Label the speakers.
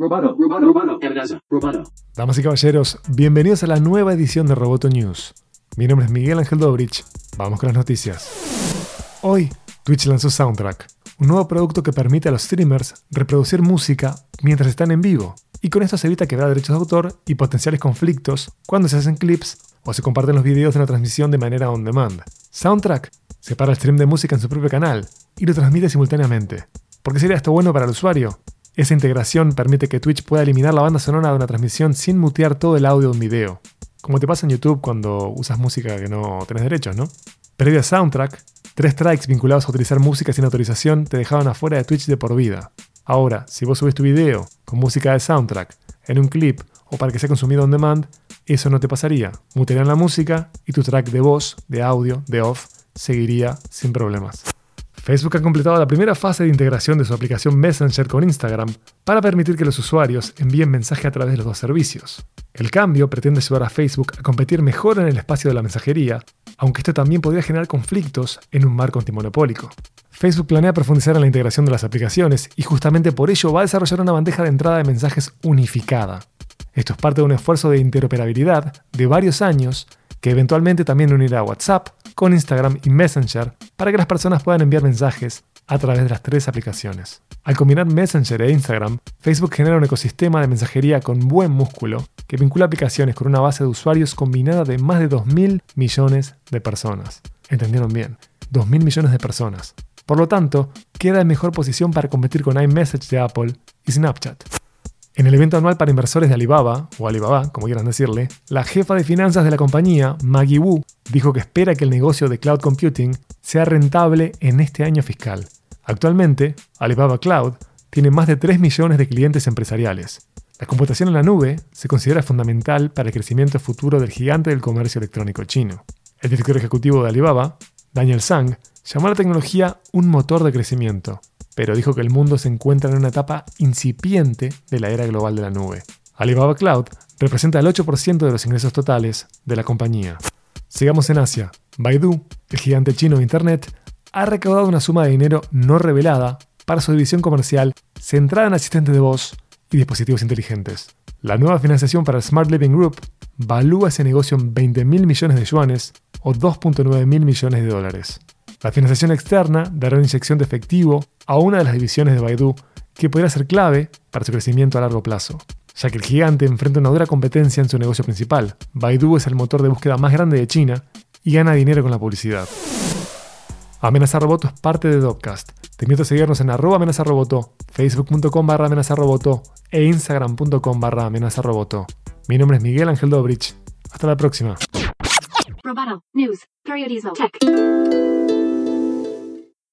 Speaker 1: Roboto, Roboto, Roboto, Roboto.
Speaker 2: Damas y caballeros, bienvenidos a la nueva edición de Roboto News. Mi nombre es Miguel Ángel Dobrich. Vamos con las noticias. Hoy, Twitch lanzó Soundtrack, un nuevo producto que permite a los streamers reproducir música mientras están en vivo. Y con esto se evita quebrar derechos de autor y potenciales conflictos cuando se hacen clips o se comparten los videos de una transmisión de manera on demand. Soundtrack separa el stream de música en su propio canal y lo transmite simultáneamente. ¿Por qué sería esto bueno para el usuario? Esa integración permite que Twitch pueda eliminar la banda sonora de una transmisión sin mutear todo el audio de un video. Como te pasa en YouTube cuando usas música que no tenés derechos, ¿no? Previo a Soundtrack, tres strikes vinculados a utilizar música sin autorización te dejaban afuera de Twitch de por vida. Ahora, si vos subís tu video con música de Soundtrack en un clip o para que sea consumido on demand, eso no te pasaría. Mutearían la música y tu track de voz, de audio, de off, seguiría sin problemas. Facebook ha completado la primera fase de integración de su aplicación Messenger con Instagram para permitir que los usuarios envíen mensaje a través de los dos servicios. El cambio pretende ayudar a Facebook a competir mejor en el espacio de la mensajería, aunque esto también podría generar conflictos en un marco antimonopólico. Facebook planea profundizar en la integración de las aplicaciones y justamente por ello va a desarrollar una bandeja de entrada de mensajes unificada. Esto es parte de un esfuerzo de interoperabilidad de varios años que eventualmente también unirá WhatsApp con Instagram y Messenger para que las personas puedan enviar mensajes a través de las tres aplicaciones. Al combinar Messenger e Instagram, Facebook genera un ecosistema de mensajería con buen músculo que vincula aplicaciones con una base de usuarios combinada de más de 2.000 millones de personas. ¿Entendieron bien? 2.000 millones de personas. Por lo tanto, queda en mejor posición para competir con iMessage de Apple y Snapchat. En el evento anual para inversores de Alibaba, o Alibaba, como quieran decirle, la jefa de finanzas de la compañía, Maggie Wu, dijo que espera que el negocio de cloud computing sea rentable en este año fiscal. Actualmente, Alibaba Cloud tiene más de 3 millones de clientes empresariales. La computación en la nube se considera fundamental para el crecimiento futuro del gigante del comercio electrónico chino. El director ejecutivo de Alibaba, Daniel Zhang, llamó a la tecnología un motor de crecimiento pero dijo que el mundo se encuentra en una etapa incipiente de la era global de la nube. Alibaba Cloud representa el 8% de los ingresos totales de la compañía. Sigamos en Asia. Baidu, el gigante chino de Internet, ha recaudado una suma de dinero no revelada para su división comercial centrada en asistentes de voz y dispositivos inteligentes. La nueva financiación para Smart Living Group valúa ese negocio en 20 mil millones de yuanes o 2.9 mil millones de dólares. La financiación externa dará una inyección de efectivo a una de las divisiones de Baidu que podría ser clave para su crecimiento a largo plazo, ya que el gigante enfrenta una dura competencia en su negocio principal. Baidu es el motor de búsqueda más grande de China y gana dinero con la publicidad. Amenaza Roboto es parte de Dopcast. Te invito a seguirnos en arroba amenazaroboto, facebook.com barra amenazaroboto e instagram.com barra amenazaroboto. Mi nombre es Miguel Ángel Dobrich. Hasta la próxima.